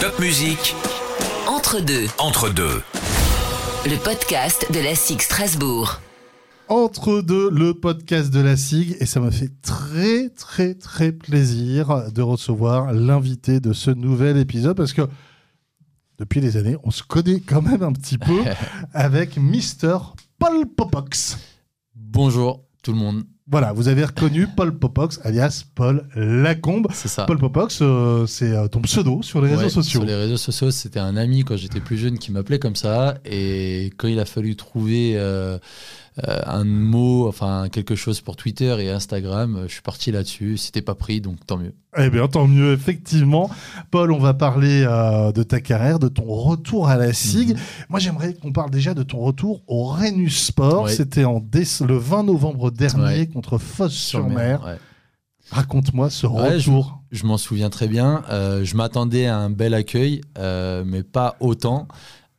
Top musique. Entre deux. Entre deux. Le podcast de la SIG Strasbourg. Entre deux, le podcast de la SIG, et ça me fait très très très plaisir de recevoir l'invité de ce nouvel épisode parce que depuis des années, on se connaît quand même un petit peu avec Mister Paul Popox. Bonjour tout le monde. Voilà, vous avez reconnu Paul Popox, alias Paul Lacombe. C'est ça. Paul Popox, euh, c'est euh, ton pseudo sur les réseaux sociaux. Sur les réseaux sociaux, c'était un ami quand j'étais plus jeune qui m'appelait comme ça. Et quand il a fallu trouver euh, euh, un mot, enfin quelque chose pour Twitter et Instagram, euh, je suis parti là-dessus. C'était pas pris, donc tant mieux. Eh bien, tant mieux, effectivement. Paul, on va parler euh, de ta carrière, de ton retour à la SIG. Mhm. Moi, j'aimerais qu'on parle déjà de ton retour au Rhenus Sport. Ouais. C'était en le 20 novembre dernier Ouais. contre Fosse-sur-Mer. Ouais. Raconte-moi ce retour. Je m'en souviens très bien. Euh, je m'attendais à un bel accueil, mais pas autant.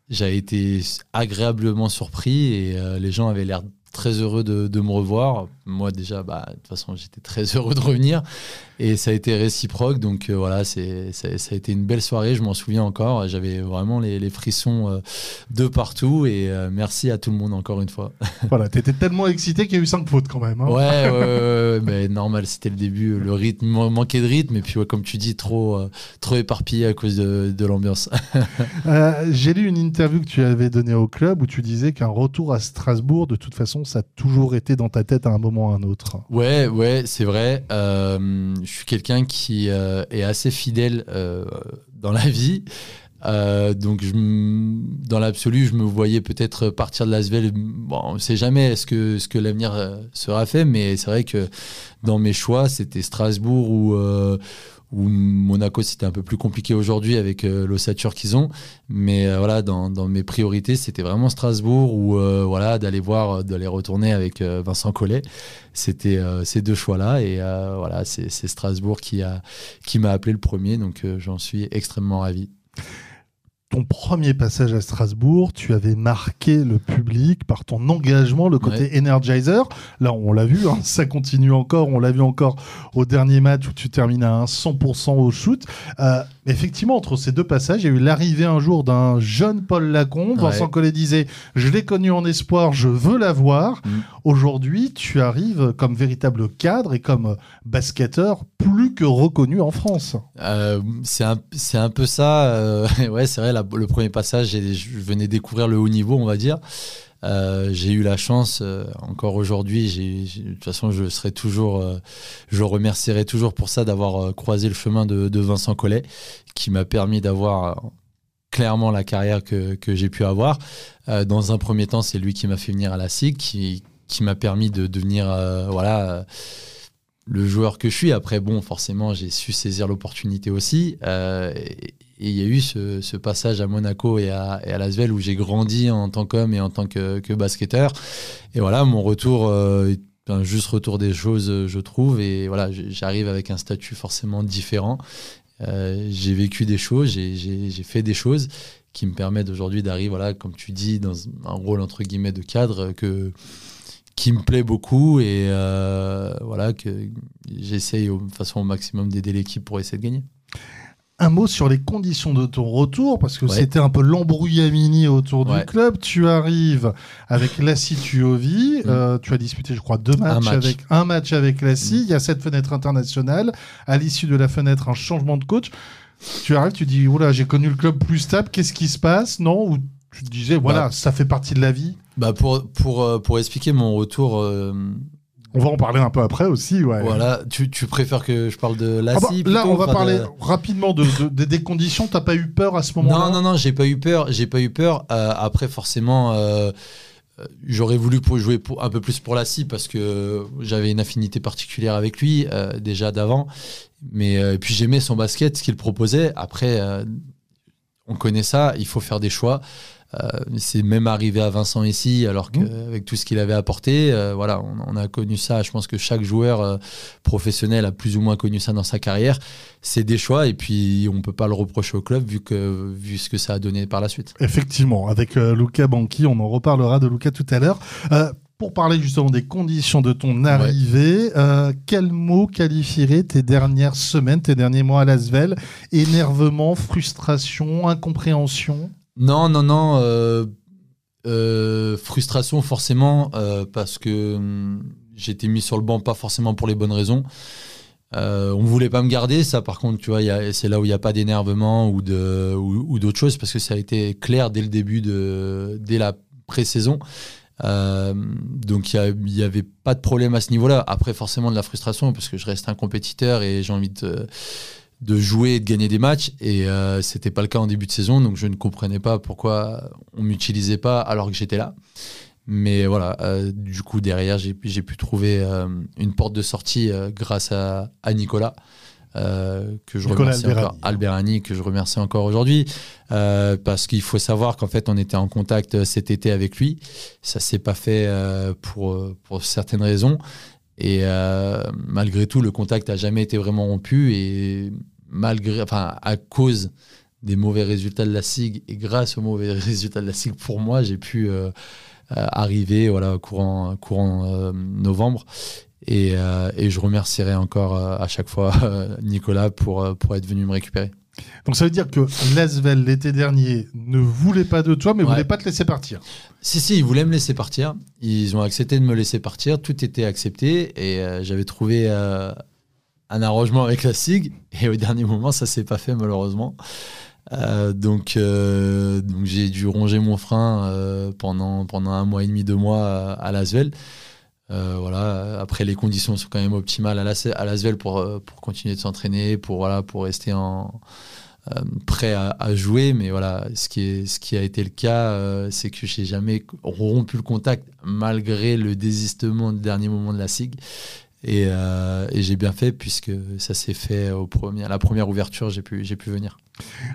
J'avais été agréablement surpris et euh, les gens avaient l'air très heureux de me revoir. Moi déjà, bah, de toute façon, j'étais très heureux de revenir et ça a été réciproque. Donc euh, voilà, c'est, ça, ça a été une belle soirée. Je m'en souviens encore. J'avais vraiment les, les frissons euh, de partout et euh, merci à tout le monde encore une fois. Voilà, t'étais tellement excité qu'il y a eu cinq fautes quand même. hein. Ouais, ouais, ouais, ouais, mais normal, c'était le début. Le rythme man- manquait de rythme, et puis ouais, comme tu dis, trop, trop éparpillé à cause de, de l'ambiance. J'ai lu une interview que tu avais donnée au club où tu disais qu'un retour à Strasbourg, de toute façon, ça a toujours été dans ta tête à un moment un autre. ouais, ouais, c'est vrai. Euh, je suis quelqu'un qui euh, est assez fidèle euh, dans la vie. Donc, dans l'absolu, je me voyais peut-être partir de l'Asvel. Bon, on ne sait jamais ce que, l'avenir sera fait, mais c'est vrai que dans mes choix, c'était Strasbourg ou, ou Monaco. C'était un peu plus compliqué aujourd'hui avec euh, l'ossature qu'ils ont. Mais euh, voilà, dans, mes priorités, c'était vraiment Strasbourg ou euh, voilà, d'aller voir, d'aller retourner avec Vincent Collet. C'était ces deux choix-là. Et euh, voilà, c'est Strasbourg qui qui m'a appelé le premier. Donc, j'en suis extrêmement ravi. Ton premier passage à Strasbourg, tu avais marqué le public par ton engagement, le côté energizer. Là, on l'a vu, hein, ça continue encore. On l'a vu encore au dernier match où tu termines à un 100% au shoot. Euh, effectivement, entre ces deux passages, il y a eu l'arrivée un jour d'un jeune Paul Lacombe. Ouais. Vincent Collet disait Je l'ai connu en espoir, je veux l'avoir. Mm. Aujourd'hui, tu arrives comme véritable cadre et comme basketteur plus que reconnu en France. Euh, c'est un, un peu ça. euh, ouais, c'est vrai, la- le premier passage, je venais découvrir le haut niveau, on va dire. Euh, j'ai eu la chance, euh, encore aujourd'hui, de toute façon, je serai toujours, euh, je remercierai toujours pour ça d'avoir croisé le chemin de, Vincent Collet, qui m'a permis d'avoir clairement la carrière que, j'ai pu avoir. Dans un premier temps, c'est lui qui m'a fait venir à la SIG, qui, qui m'a permis de devenir, voilà. Euh, le joueur que je suis. Après, bon, forcément, j'ai su saisir l'opportunité aussi. Euh, et il y a eu ce, passage à Monaco et à, et à où j'ai grandi en tant qu'homme et en tant que, basketteur. Et voilà, mon retour euh, un juste retour des choses, euh, je trouve. Et voilà, j'arrive avec un statut forcément différent. Euh, j'ai vécu des choses, j'ai- fait des choses qui me permettent aujourd'hui d'arriver, voilà, comme tu dis, dans un rôle entre guillemets de cadre que qui me plaît beaucoup et euh, voilà que j'essaye de façon au maximum d'aider l'équipe pour essayer de gagner. Un mot sur les conditions de ton retour, parce que Ouais. c'était un peu l'embrouillamini autour du club. Tu arrives avec Lassie Tuovi. Mm. euh, tu as disputé, je crois, deux matchs, match. avec un match avec Mm. Lassie. Il y a cette fenêtre internationale. À l'issue de la fenêtre, un changement de coach. Tu arrives, tu dis, oula, j'ai connu le club plus stable. Qu'est-ce qui se passe? Non Ou tu te disais, voilà, Bah. ça fait partie de la vie. Bah pour, pour, euh, pour expliquer mon retour, euh, On va en parler un peu après aussi, ouais. voilà, tu, tu préfères que je parle de la Ah bah, là, on va parler de- rapidement de, de- de- des conditions. T'as pas eu peur à ce moment-là Non, non, non, j'ai pas eu peur. J'ai pas eu peur. Euh, après, forcément, euh, j'aurais voulu pour jouer pour, un peu plus pour la scie parce que j'avais une affinité particulière avec lui déjà d'avant. Mais et puis j'aimais son basket, ce qu'il proposait. Après, on connaît ça. Il faut faire des choix. Euh, c'est même arrivé à Vincent ici, alors qu'avec tout ce qu'il avait apporté, euh, voilà, on, on a connu ça. Je pense que chaque joueur euh, professionnel a plus ou moins connu ça dans sa carrière. C'est des choix, et puis on peut pas le reprocher au club vu que vu ce que ça a donné par la suite. Effectivement, avec Luca Banchi, on en reparlera de Luca tout à l'heure. Pour parler justement des conditions de ton arrivée, euh, quel mot qualifierait tes dernières semaines, tes derniers mois à Lasvel? Énervement, frustration, incompréhension? Non, non, non. Euh, euh, frustration forcément parce que hum, j'étais mis sur le banc pas forcément pour les bonnes raisons. Euh, on voulait pas me garder, ça par contre, tu vois, c'est là où il n'y a pas d'énervement ou d'autres choses parce que ça a été clair dès le début de dès la pré-saison. Euh, donc il n'y avait pas de problème à ce niveau-là. Après, forcément de la frustration parce que je reste un compétiteur et j'ai envie de, de jouer et de gagner des matchs. Et euh, c'était pas le cas en début de saison, donc je ne comprenais pas pourquoi on m'utilisait pas alors que j'étais là. Mais voilà, euh, du coup, derrière, j'ai pu trouver euh, une porte de sortie euh, grâce à, Nicolas. que je remercie encore, Alberani, que je remercie encore aujourd'hui, parce qu'il faut savoir qu'en fait on était en contact cet été avec lui. Ça s'est pas fait pour pour certaines raisons, et malgré tout le contact a jamais été vraiment rompu et malgré, enfin à cause des mauvais résultats de la SIG et grâce aux mauvais résultats de la SIG pour moi, j'ai pu euh, arriver voilà, courant, courant euh, novembre. Et, euh, et, je remercierai encore à chaque fois Nicolas pour, pour être venu me récupérer. Donc ça veut dire que Lasvel, l'été dernier, ne voulait pas de toi, mais ne voulait pas te laisser partir. Si, si, ils voulaient me laisser partir. Ils ont accepté de me laisser partir. Tout était accepté. Et j'avais trouvé un arrangement avec la SIG. Et au dernier moment, ça s'est pas fait, malheureusement. Euh, donc, euh, donc j'ai dû ronger mon frein euh, pendant, pendant un mois et demi, deux mois à, à Lasvel. Voilà. Après, les conditions sont quand même optimales à, Lasvel pour, pour continuer de s'entraîner, pour, voilà, pour rester en, prêt à, jouer. Mais voilà, ce qui, a été le cas, c'est que j'ai jamais rompu le contact malgré le désistement du dernier moment de la SIG. Et, et j'ai bien fait puisque ça s'est fait au premier, à la première ouverture, j'ai pu, j'ai pu venir.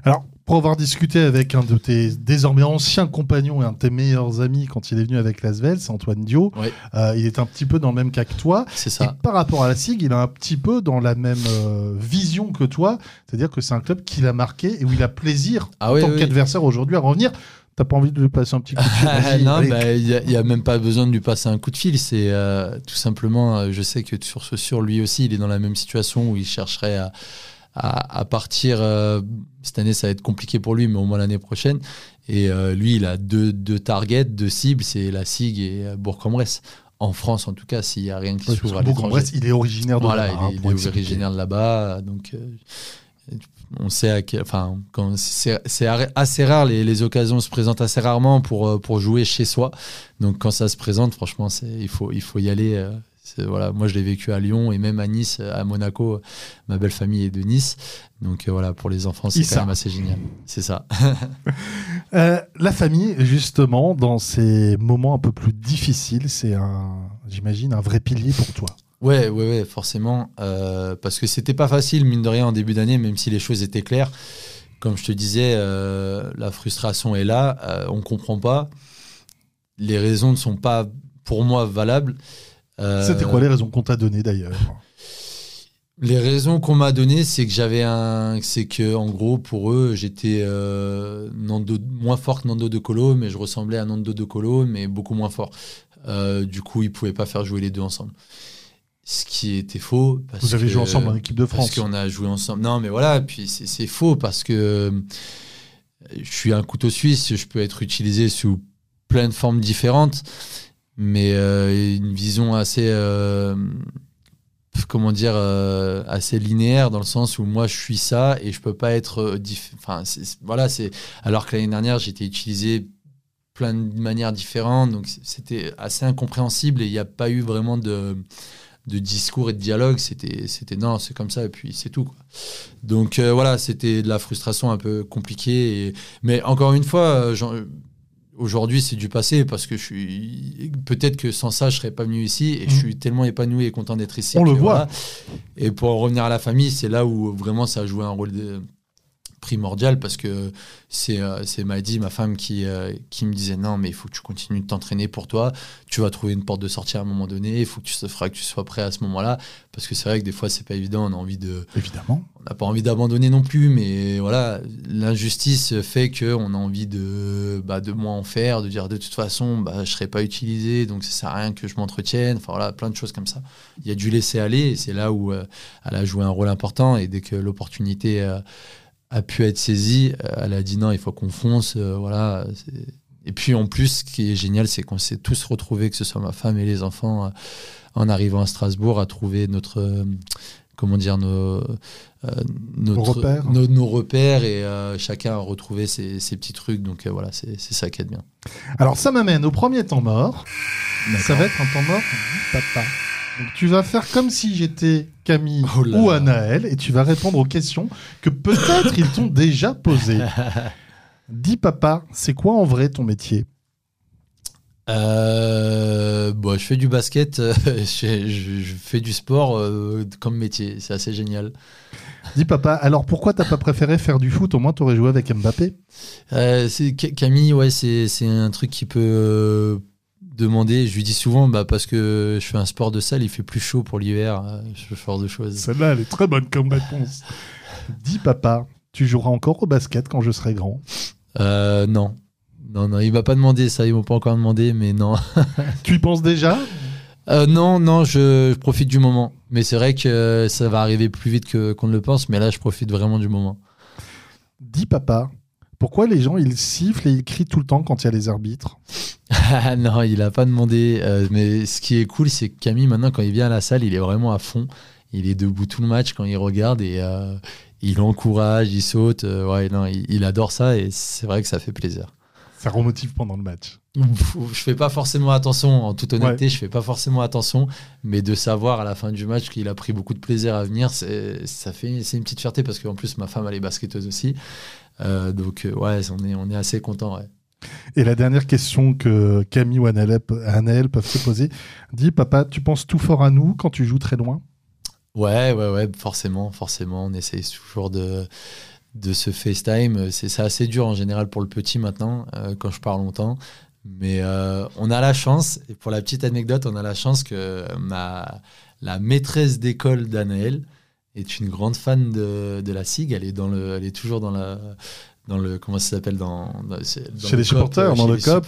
Alors, pour avoir discuté avec un de tes désormais anciens compagnons et un de tes meilleurs amis quand il est venu avec Lasvel, c'est Antoine Dio. Euh, il est un petit peu dans le même cas que toi. C'est ça. par rapport à la SIG, il est un petit peu dans la même euh, vision que toi. C'est-à-dire que c'est un club qui l'a marqué et où il a plaisir ah en tant qu'adversaire aujourd'hui à revenir. T'as pas envie de lui passer un petit coup de fil Non, bah, il n'y a, même pas besoin de lui passer un coup de fil. C'est euh, tout simplement, je sais que sur ce sur lui aussi, il est dans la même situation où il chercherait à à, partir. Euh, cette année, ça va être compliqué pour lui, mais au moins l'année prochaine. Et euh, lui, il a deux, deux targets, deux cibles c'est la SIG et euh, Bourg-en-Bresse. En France, en tout cas, s'il n'y a rien qui s'ouvre à Bourg-en-Bresse, il est originaire de là-bas. Voilà, il, est, originaire de là-bas. Donc, on sait à quel, enfin, c'est assez rare, les, les, occasions se présentent assez rarement pour, pour jouer chez soi. Donc, quand ça se présente, franchement, il faut, il faut y aller voilà, moi, je l'ai vécu à Lyon et même à Nice, à Monaco. Ma belle famille est de Nice. Donc euh, voilà, pour les enfants, c'est quand même assez génial. C'est ça. Euh, la famille, justement, dans ces moments un peu plus difficiles, c'est un, j'imagine, un vrai pilier pour toi. Ouais, ouais, ouais, forcément. Euh, parce que c'était pas facile, mine de rien, en début d'année, même si les choses étaient claires. Comme je te disais, la frustration est là. on comprend pas. Les raisons ne sont pas, pour moi, valables. C'était quoi les raisons qu'on t'a données d'ailleurs les raisons qu'on m'a données, c'est que j'avais un, c'est que en gros pour eux, j'étais euh, moins fort que Nando de Colo, mais je ressemblais à Nando de Colo, mais beaucoup moins fort. Euh, du coup, ils pouvaient pas faire jouer les deux ensemble. Ce qui était faux. Parce Vous avez joué ensemble en équipe de France. Parce qu'on a joué ensemble. Non, mais voilà. Puis c'est faux parce que je suis un couteau suisse. Je peux être utilisé sous plein de formes différentes mais euh, une vision assez euh, comment dire euh, assez linéaire dans le sens où moi je suis ça et je peux pas être enfin voilà c'est alors que l'année dernière j'étais utilisé plein de manières différentes donc c'était assez incompréhensible et il n'y a pas eu vraiment de de discours et de dialogue c'était c'était non c'est comme ça et puis c'est tout quoi. donc voilà c'était de la frustration un peu compliquée et, mais encore une fois Aujourd'hui, c'est du passé parce que je suis. Peut-être que sans ça, je serais pas venu ici et je mhm. suis tellement épanoui et content d'être ici. On le voit. Et pour revenir à la famille, c'est là où vraiment ça a joué un rôle primordial parce que c'est euh, c'est Maddy, ma femme, qui, euh, qui me disait non, mais il faut que tu continues de t'entraîner pour toi. Tu vas trouver une porte de sortie à un moment donné. Il faut que tu se feras que tu sois prêt à ce moment-là. Parce que c'est vrai que des fois, c'est pas évident. On a envie de. Évidemment. On n'a pas envie d'abandonner non plus, mais voilà, l'injustice fait qu'on a envie de, bah, de moins en faire, de dire de toute façon, bah, je serai pas utilisé, donc ça sert à rien que je m'entretienne. Enfin voilà, plein de choses comme ça. Il y a dû laisser aller, et c'est là où euh, elle a joué un rôle important. Et dès que l'opportunité a pu être saisie, euh, elle a dit non, il faut qu'on fonce. Euh, voilà. Et puis en plus, ce qui est génial, c'est qu'on s'est tous retrouvés, que ce soit ma femme et les enfants, euh, en arrivant à Strasbourg, à trouver notre comment dire nos, nos, repères. Nos, repères et chacun a retrouvé ses, petits trucs. Donc voilà, c'est ça qui est bien. Alors ça m'amène au premier temps mort. Ça va être un temps mort papa. Donc tu vas faire comme si j'étais Camille oh ou Anaël et tu vas répondre aux questions que peut-être ils t'ont déjà posées. Dis papa, c'est quoi en vrai ton métier? Euh, bon, je fais du basket, je, fais du sport euh, comme métier, c'est assez génial. Dis papa, alors pourquoi t'as pas préféré faire du foot? Au moins t'aurais joué avec Mbappé. Euh, Camille, ouais, c'est un truc qui peut demander. Je lui dis souvent, bah, parce que je fais un sport de salle, il fait plus chaud pour l'hiver, euh, ce genre de choses. Celle-là, elle est très bonne comme réponse. Dis papa, tu joueras encore au basket quand je serai grand? Euh, Non. Non, non, il m'a pas demandé ça, ils m'ont pas encore demandé, mais non. tu y penses déjà? Euh, Non, non, je, profite du moment. Mais c'est vrai que ça va arriver plus vite qu'on ne le pense, mais là, je profite vraiment du moment. Dis papa, pourquoi les gens ils sifflent et ils crient tout le temps quand il y a les arbitres? Non, il n'a pas demandé. Euh, mais ce qui est cool, c'est que Camille, maintenant, quand il vient à la salle, il est vraiment à fond. Il est debout tout le match quand il regarde et euh, il encourage, il saute. Euh, ouais, non, il, adore ça et c'est vrai que ça fait plaisir. Ça remotive pendant le match. Je fais pas forcément attention, en toute honnêteté, je fais pas forcément attention, mais de savoir à la fin du match qu'il a pris beaucoup de plaisir à venir, ça fait, c'est une petite fierté parce qu'en plus ma femme elle est basketteuse aussi, donc, ouais, on est, on est assez content. Ouais. Et la dernière question que Camille ou Anaël peuvent se poser dis Papa, tu penses tout fort à nous quand tu joues très loin? Ouais, ouais, ouais, forcément, forcément. On essaye toujours de, de se FaceTime. C'est assez dur en général pour le petit maintenant, euh, quand je parle longtemps. Mais on a la chance, et pour la petite anecdote, on a la chance que ma, la maîtresse d'école d'Anaël, est une grande fan de, de la SIG. Elle est, dans le, elle est toujours dans la dans le comment ça s'appelle dans, chez les supporters dans le cop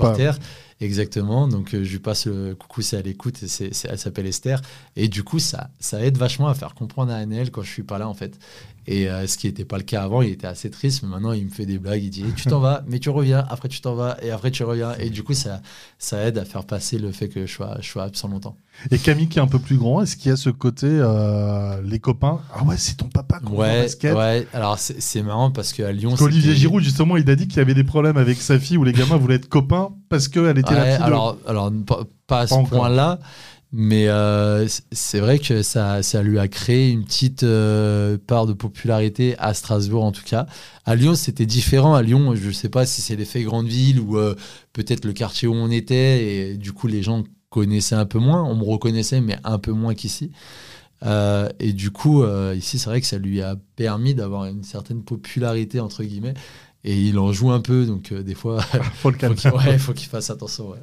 exactement. Donc euh, je lui passe le coucou si elle écoute c'est, elle s'appelle Esther. Et du coup ça ça aide vachement à faire comprendre à Anel quand je suis pas là en fait. Et euh, ce qui n'était pas le cas avant, il était assez triste, mais maintenant il me fait des blagues, il dit tu t'en vas, mais tu reviens, après tu t'en vas, et après tu reviens. Et du coup, ça, ça aide à faire passer le fait que je sois, je sois absent longtemps. Et Camille qui est un peu plus grand, est-ce qu'il y a ce côté, euh, les copains? Ah ouais, c'est ton papa qu'on ouais, basket. Ouais, alors c'est marrant parce qu'à Lyon. Parce qu'Olivier Giroud, justement, il a dit qu'il y avait des problèmes avec sa fille où les gamins voulaient être copains parce qu'elle Alors, alors pas à ce point-là. Mais euh, c'est vrai que ça, ça lui a créé une petite euh, part de popularité à Strasbourg en tout cas. À Lyon, c'était différent. À Lyon, je ne sais pas si c'est l'effet grande ville ou euh, peut-être le quartier où on était et du coup les gens connaissaient un peu moins. On me reconnaissait, mais un peu moins qu'ici. et du coup, ici, c'est vrai que ça lui a permis d'avoir une certaine popularité entre guillemets. Et il en joue un peu, donc des fois, faut le il faut qu'il fasse attention.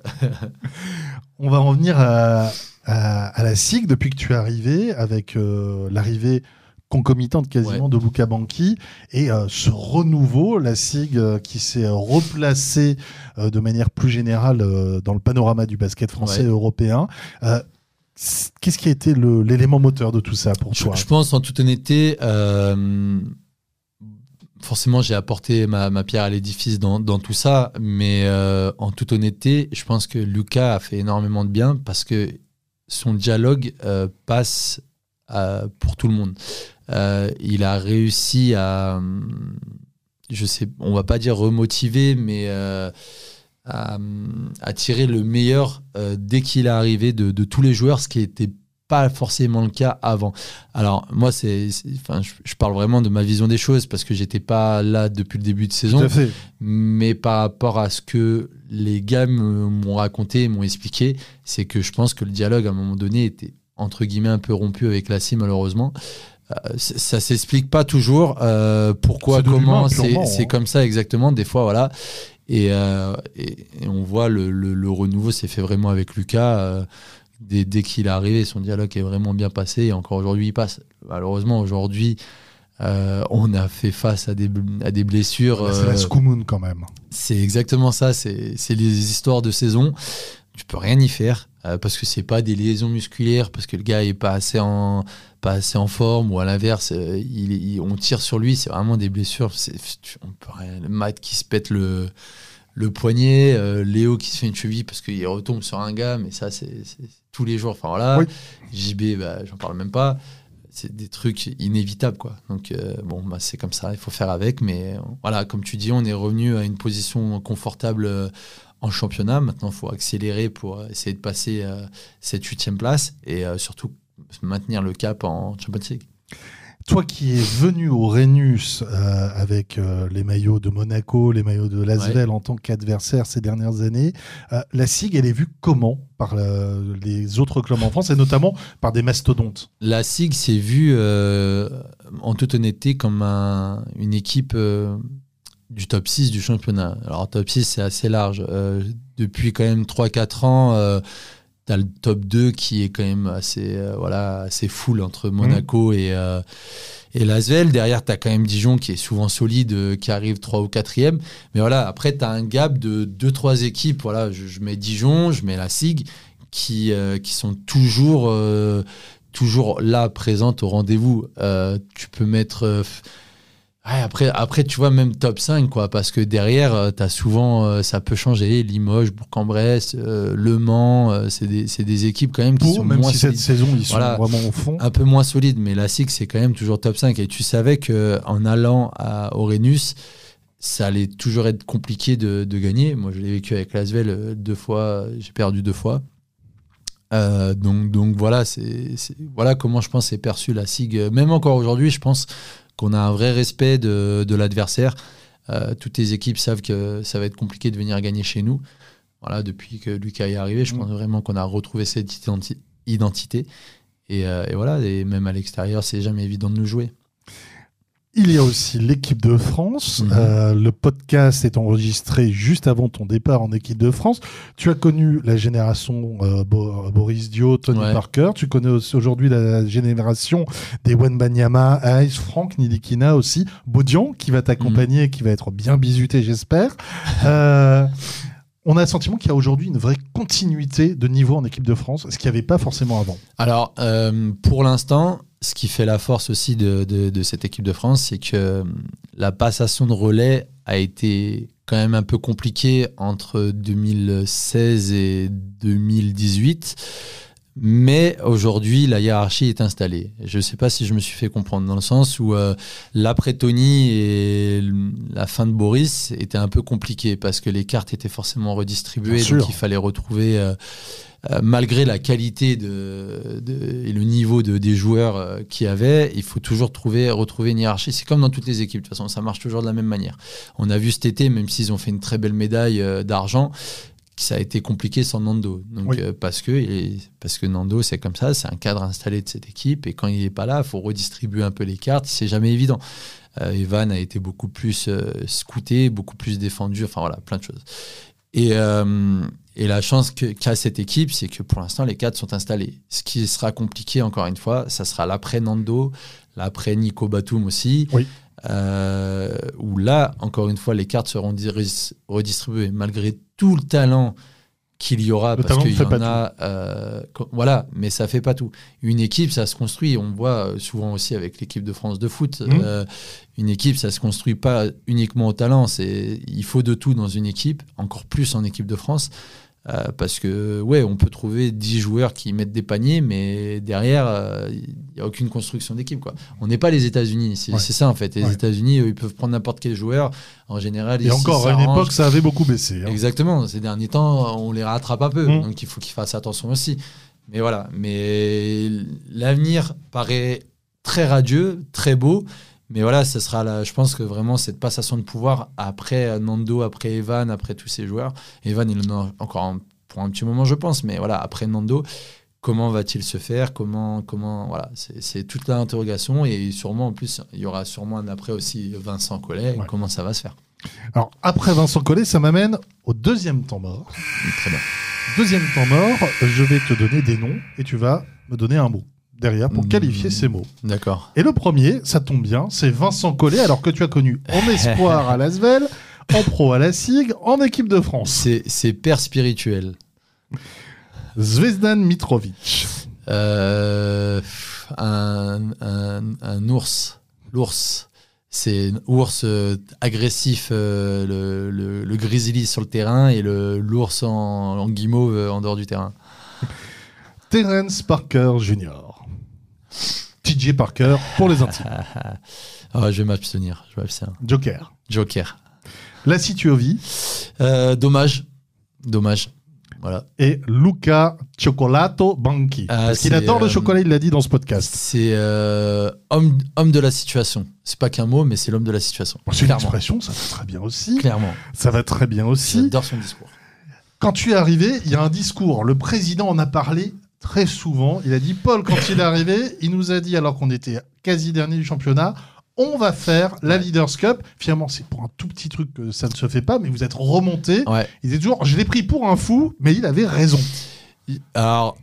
On va revenir à, à, la SIG depuis que tu es arrivé, avec euh, l'arrivée concomitante quasiment de Luca Banqui et euh, ce renouveau, la SIG euh, qui s'est replacée de manière plus générale dans le panorama du basket français et européen. Qu'est-ce qui a été l'élément moteur de tout ça pour toi? Je pense en toute honnêteté, forcément j'ai apporté ma, pierre à l'édifice dans, dans, tout ça, mais en toute honnêteté, je pense que Lucas a fait énormément de bien parce que son dialogue euh, passe euh, pour tout le monde. Euh, il a réussi à, je sais, on va pas dire remotiver, mais à, tirer le meilleur dès qu'il est arrivé de, tous les joueurs, ce qui était pas forcément le cas avant. Alors moi, c'est, enfin, je, parle vraiment de ma vision des choses parce que j'étais pas là depuis le début de saison. Mais par rapport à ce que les gars m'ont raconté, m'ont expliqué, c'est que je pense que le dialogue à un moment donné était entre guillemets un peu rompu avec la CIM malheureusement. ça s'explique pas toujours pourquoi, comment, c'est hein. comme ça exactement. Des fois, voilà. Et, et, on voit le, le, renouveau s'est fait vraiment avec Lucas. Dès, dès qu'il est arrivé, son dialogue est vraiment bien passé. Et encore aujourd'hui, il passe. Malheureusement, aujourd'hui, euh, on a fait face à des, à des blessures. c'est la euh, quand même. C'est exactement ça. C'est les histoires de saison. Tu peux rien y faire euh, parce que c'est pas des liaisons musculaires, parce que le gars est pas assez en, pas assez en forme ou à l'inverse, on tire sur lui. C'est vraiment des blessures. On peut rien, le Matt qui se pète le, le poignet, Léo qui se fait une cheville parce qu'il retombe sur un gars, mais ça, c'est tous les jours. Enfin voilà. JB, bah, j'en parle même pas c'est des trucs inévitables quoi. Donc euh, bon bah, c'est comme ça, il faut faire avec mais voilà, comme tu dis, on est revenu à une position confortable euh, en championnat. Maintenant, il faut accélérer pour essayer de passer euh, cette huitième place et surtout maintenir le cap en Champions League. Toi qui es venu au Rhenus euh, avec euh, les maillots de Monaco, les maillots de Lasvel en tant qu'adversaire ces dernières années, euh, la SIG, elle est vue comment par les autres clubs en France et notamment par des mastodontes? La SIG s'est vue en toute honnêteté comme une équipe du top 6 du championnat. Alors top 6 c'est assez large. depuis quand même 3-4 ans T'as le top 2 qui est quand même assez, euh, voilà, assez full entre Monaco mmh. et, euh, et Lasvel. Derrière, tu as quand même Dijon qui est souvent solide, euh, qui arrive 3 ou 4e. Mais voilà, après, tu as un gap de 2-3 équipes. Voilà, je, mets Dijon, je mets la SIG, qui, qui sont toujours, toujours là, présentes au rendez-vous. tu peux mettre après, après, tu vois, même top 5, quoi, parce que derrière, euh, as souvent, euh, ça peut changer. Limoges, Bourg-en-Bresse, euh, Le Mans, c'est des, des, équipes quand même qui sont même moins si cette saison, ils sont vraiment au fond. Un peu moins solides, mais la SIG, c'est quand même toujours top 5. Et tu savais qu'en allant à Orenus, ça allait toujours être compliqué de, de gagner. Moi, je l'ai vécu avec Lasvel deux fois, j'ai perdu deux fois. donc, donc voilà, c'est voilà comment je pense c'est perçu la SIG. Même encore aujourd'hui, je pense qu'on a un vrai respect de, l'adversaire. Euh, toutes les équipes savent que ça va être compliqué de venir gagner chez nous. Voilà, depuis que Lucas est arrivé, je mm. pense vraiment qu'on a retrouvé cette identité. Et, euh, et voilà, et même à l'extérieur, c'est jamais évident de nous jouer. Il y a aussi l'équipe de France. Mhm. Euh, le podcast est enregistré juste avant ton départ en équipe de France. Tu as connu la génération euh, Boris Dio, Tony Parker. Tu connais aujourd'hui la génération des Wenbanyama, Ice, Franck Nidikina aussi, Bodian qui va t'accompagner, qui va être bien bisuté, j'espère. Euh, on a le sentiment qu'il y a aujourd'hui une vraie continuité de niveau en équipe de France, ce qu'il n'y avait pas forcément avant. Alors, pour l'instant, ce qui fait la force aussi de, cette équipe de France, c'est que la passation de relais a été quand même un peu compliquée entre 2016 et 2018. Mais aujourd'hui, la hiérarchie est installée. Je ne sais pas si je me suis fait comprendre, dans le sens où euh, l'après-Tony et la fin de Boris étaient un peu compliquées parce que les cartes étaient forcément redistribuées, donc il fallait retrouver euh, euh, malgré la qualité de, et le niveau de, des joueurs qu'il y avait, il faut toujours trouver, retrouver une hiérarchie. C'est comme dans toutes les équipes, de toute façon, ça marche toujours de la même manière. On a vu cet été, même s'ils ont fait une très belle médaille d'argent, ça a été compliqué sans Nando. Donc, parce, que, parce que Nando, c'est comme ça, c'est un cadre installé de cette équipe, et quand il n'est pas là, il faut redistribuer un peu les cartes, c'est jamais évident. Evan a été beaucoup plus scouté, beaucoup plus défendu, enfin voilà, plein de choses. Et, et la chance qu'a cette équipe, c'est que pour l'instant, les cadres sont installés. Ce qui sera compliqué, encore une fois, ça sera l'après Nando, l'après Nico Batum aussi. Oui. Euh, où là, encore une fois, les cartes seront redistribuées. Malgré tout le talent qu'il y aura parce qu'il y en a. Euh, voilà, mais ça fait pas tout. Une équipe, ça se construit. On voit euh, souvent aussi avec l'équipe de France de foot. Mmh. Euh, une équipe, ça se construit pas uniquement au talent. C'est il faut de tout dans une équipe, encore plus en équipe de France. Euh, parce que, ouais, on peut trouver 10 joueurs qui mettent des paniers, mais derrière, il euh, n'y a aucune construction d'équipe. Quoi. On n'est pas les États-Unis. C'est ça, en fait. Les États-unis, ils peuvent prendre n'importe quel joueur. En général, Et encore, à une époque, ça avait beaucoup baissé. Hein. Exactement. Ces derniers temps, on les rattrape un peu. Mmh. Donc, il faut qu'ils fassent attention aussi. Mais voilà. Mais l'avenir paraît très radieux, très beau. Mais voilà, ce sera là, je pense que vraiment cette passation de pouvoir après Nando, après Evan, après tous ces joueurs. Evan, il en a encore pour un petit moment, je pense, mais voilà, après Nando, comment va-t-il se faire? Comment, comment voilà, c'est toute l'interrogation et sûrement en plus il y aura sûrement un après aussi Vincent Collet. Comment ça va se faire? Alors après Vincent Collet, ça m'amène au deuxième temps mort. Très bien. Deuxième temps mort, je vais te donner des noms et tu vas me donner un mot derrière pour qualifier ces mots. D'accord. Et le premier, ça tombe bien, c'est Vincent Collet, alors que tu as connu en espoir à Lasvel, en pro à la SIG, en équipe de France. C'est père spirituel. Zvezdan Mitrovic. Euh, un, un, ours. L'ours. C'est un ours euh, agressif, euh, le, le, grizzly sur le terrain et l'ours en, en guimauve en dehors du terrain. Terence Parker Jr. TJ Parker pour les intimes. oh, je vais m'abstenir. Joker. Joker. La Situovi. Euh, dommage. Dommage. Voilà. Et Luca Cioccolato Banchi. Ah, Parce qu'il adore le euh, chocolat, il l'a dit dans ce podcast. C'est euh, homme, homme de la situation. C'est pas qu'un mot, mais c'est l'homme de la situation. c'est une expression, ça va très bien aussi. Clairement. Ça va très bien aussi. J'adore son discours. Quand tu es arrivé, il y a un discours. Le président en a parlé très souvent. Il a dit, Paul, quand il est arrivé, il nous a dit, alors qu'on était quasi dernier du championnat, on va faire la Leaders Cup. Finalement, c'est pour un tout petit truc que ça ne se fait pas, mais vous êtes remonté. Il est toujours, je l'ai pris pour un fou, mais il avait raison. Alors,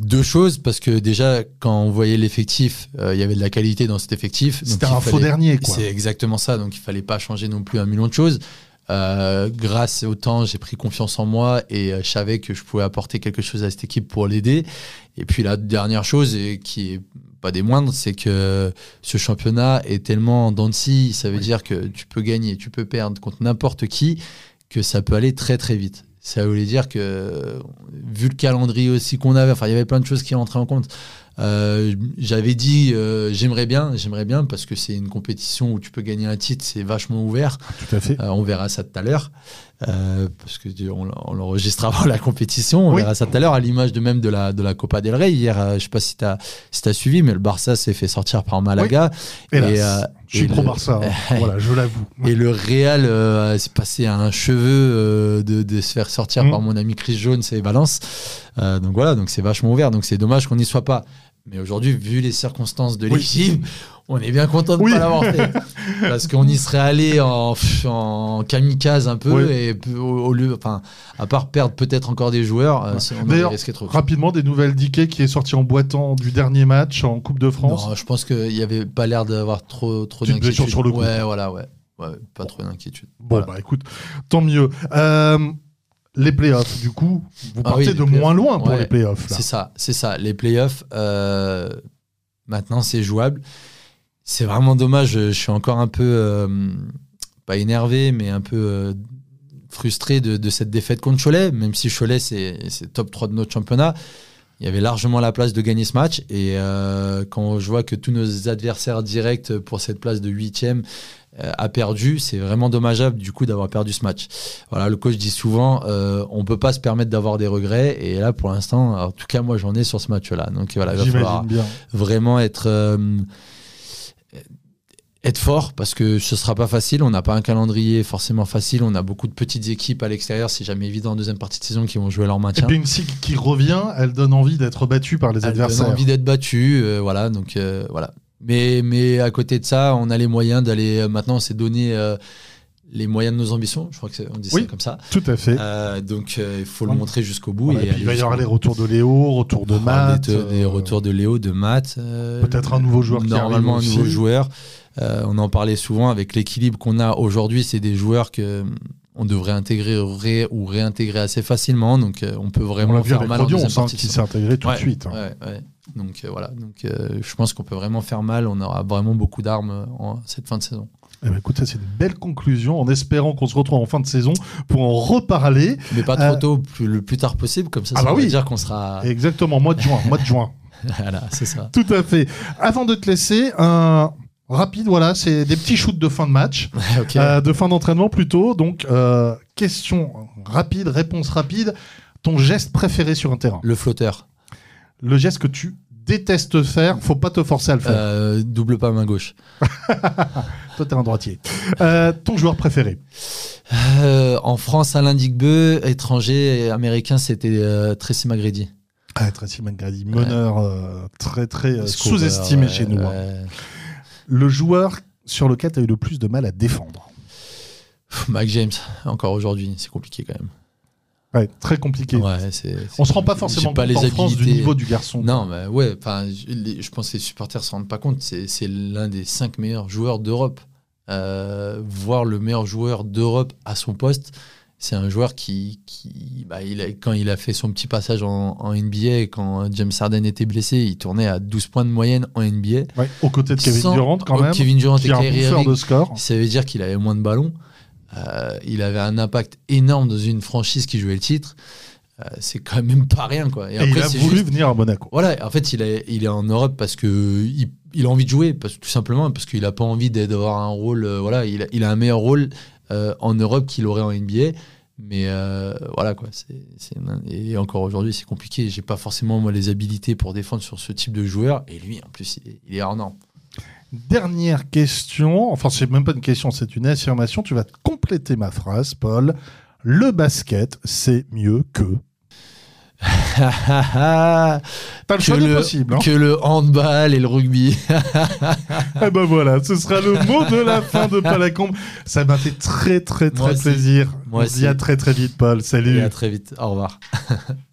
deux choses, parce que déjà, quand on voyait l'effectif, euh, il y avait de la qualité dans cet effectif. C'était un faux dernier, quoi. C'est exactement ça, donc il fallait pas changer non plus un million de choses. Euh, grâce au temps, j'ai pris confiance en moi et euh, je savais que je pouvais apporter quelque chose à cette équipe pour l'aider. Et puis la dernière chose, et qui est pas des moindres, c'est que ce championnat est tellement en ça veut dire que tu peux gagner, tu peux perdre contre n'importe qui, que ça peut aller très très vite. Ça voulait dire que, vu le calendrier aussi qu'on avait, enfin, il y avait plein de choses qui rentraient en compte. Euh, j'avais dit euh, j'aimerais bien, j'aimerais bien parce que c'est une compétition où tu peux gagner un titre, c'est vachement ouvert. Tout à fait. Euh, on verra ça tout à l'heure parce que on, on l'enregistre avant la compétition. On verra ça tout à l'heure à l'image de même de la de la Copa del Rey hier. je sais pas si tu as si as suivi, mais le Barça s'est fait sortir par Malaga. Et, je suis pro Barça. Hein. voilà, je l'avoue. Et le Real s'est passé à un cheveu de, de, se faire sortir mmh. par mon ami Chris Jones et Valence. donc voilà, donc c'est vachement ouvert. Donc c'est dommage qu'on n'y soit pas. Mais aujourd'hui, vu les circonstances de l'équipe, on est bien content de ne pas l'avoir fait. Parce qu'on y serait allé en, en kamikaze un peu, et au, lieu, enfin, à part perdre peut-être encore des joueurs, euh, on aurait risqué trop. Rapidement, des nouvelles d'Ike qui est sorti en boitant du dernier match en Coupe de France. Non, je pense qu'il n'y avait pas l'air d'avoir trop, trop d'inquiétude. sur le coup. Ouais, voilà, ouais. ouais pas trop d'inquiétude. Bon, bah écoute, tant mieux. Euh, les playoffs, du coup, vous ah partez de moins loin pour les playoffs. C'est ça, c'est ça. Les playoffs, euh, maintenant, c'est jouable. C'est vraiment dommage. Je, suis encore un peu, euh, pas énervé, mais un peu euh, frustré de, cette défaite contre Cholet, même si Cholet, c'est top 3 de notre championnat. Il y avait largement la place de gagner ce match. Et quand je vois que tous nos adversaires directs pour cette place de 8 euh, a perdu, c'est vraiment dommageable du coup d'avoir perdu ce match. Voilà, le coach dit souvent, euh, on peut pas se permettre d'avoir des regrets. Et là, pour l'instant, en tout cas, moi, j'en ai sur ce match-là. Donc voilà, il va falloir vraiment être euh, être fort parce que ce sera pas facile. On n'a pas un calendrier forcément facile. On a beaucoup de petites équipes à l'extérieur. C'est jamais évident en deuxième partie de saison qui vont jouer leur maintien. Et puis une SIG qui revient, elle donne envie d'être battue par les adversaires. Elle donne envie d'être battue. voilà, donc voilà. Mais, mais à côté de ça, on a les moyens d'aller. Euh, maintenant, on s'est donné euh, les moyens de nos ambitions. Je crois qu'on dit ça comme ça. Tout à fait. Euh, donc, il faut le montrer jusqu'au bout. et il va y avoir les retours de Léo, retour de Matt. Les, retours de Léo, de Matt. Peut-être un nouveau joueur Normalement, un nouveau joueur. on en parlait souvent avec l'équilibre qu'on a aujourd'hui. C'est des joueurs que on devrait intégrer ou réintégrer assez facilement. Donc, on peut vraiment faire mal. on sent qu'il s'est intégré tout de suite. Hein. Ouais, donc euh, voilà, donc euh, je pense qu'on peut vraiment faire mal. On aura vraiment beaucoup d'armes euh, en cette fin de saison. Eh ben, écoute, c'est une belle conclusion en espérant qu'on se retrouve en fin de saison pour en reparler. Mais pas trop tôt, le plus tard possible, comme ça, ah ça bah veut dire qu'on sera. Exactement, mois de juin. mois de juin. voilà, c'est ça. Tout à fait. Avant de te laisser, un rapide, voilà, c'est des petits shoots de fin de match, de fin d'entraînement plutôt. Donc, question rapide, réponse rapide. Ton geste préféré sur un terrain? Le flotteur le geste que tu détestes faire, faut pas te forcer à le faire. Euh, double pas main gauche. Toi, t'es un droitier. Euh, ton joueur préféré euh, En France, Alain Digbeu, étranger et américain, c'était Tracy McGrady. Ah, Tracy McGrady, meneur très très sous-estimé ouais, chez nous. hein. Le joueur sur lequel tu as eu le plus de mal à défendre. Mike James, encore aujourd'hui, c'est compliqué quand même. Ouais, très compliqué. Ouais, c'est- On se rend pas forcément pas compte les en France du niveau du garçon. Non, mais ouais, enfin, je je pense que les supporters se rendent pas compte. C'est l'un des cinq meilleurs joueurs d'Europe. Euh, voir le meilleur joueur d'Europe à son poste, c'est un joueur qui, qui bah, il a- quand il a fait son petit passage en, en NBA, quand James Harden était blessé, il tournait à 12 points de moyenne en NBA. Ouais, aux côtés de Kevin Durant quand même, Kevin Durant qui et un de score. ça veut dire qu'il avait moins de ballons. Euh, il avait un impact énorme dans une franchise qui jouait le titre. Euh, c'est quand même pas rien, quoi. Et il a voulu juste- venir à Monaco. voilà, en fait, il est, il est en Europe parce que il, il a envie de jouer, parce, tout simplement parce qu'il n'a pas envie d'avoir un rôle. euh, voilà, il a, il a un meilleur rôle en Europe qu'il aurait en NBA. Mais voilà, quoi. et encore aujourd'hui, c'est compliqué. J'ai pas forcément, moi, les habilités pour défendre sur ce type de joueur. Et lui, en plus, il est, il est hors norme. Dernière question, enfin c'est même pas une question, c'est une affirmation. Tu vas compléter ma phrase, Paul. Le basket, c'est mieux que. T'as le que, choix le, possible. Hein que le handball et le rugby. Eh ben voilà, ce sera le mot de la fin de Palacombe. Ça m'a fait très très très Moi aussi. plaisir. Moi On se dit à aussi. très très vite, Paul. Salut. Et à très vite. Au revoir.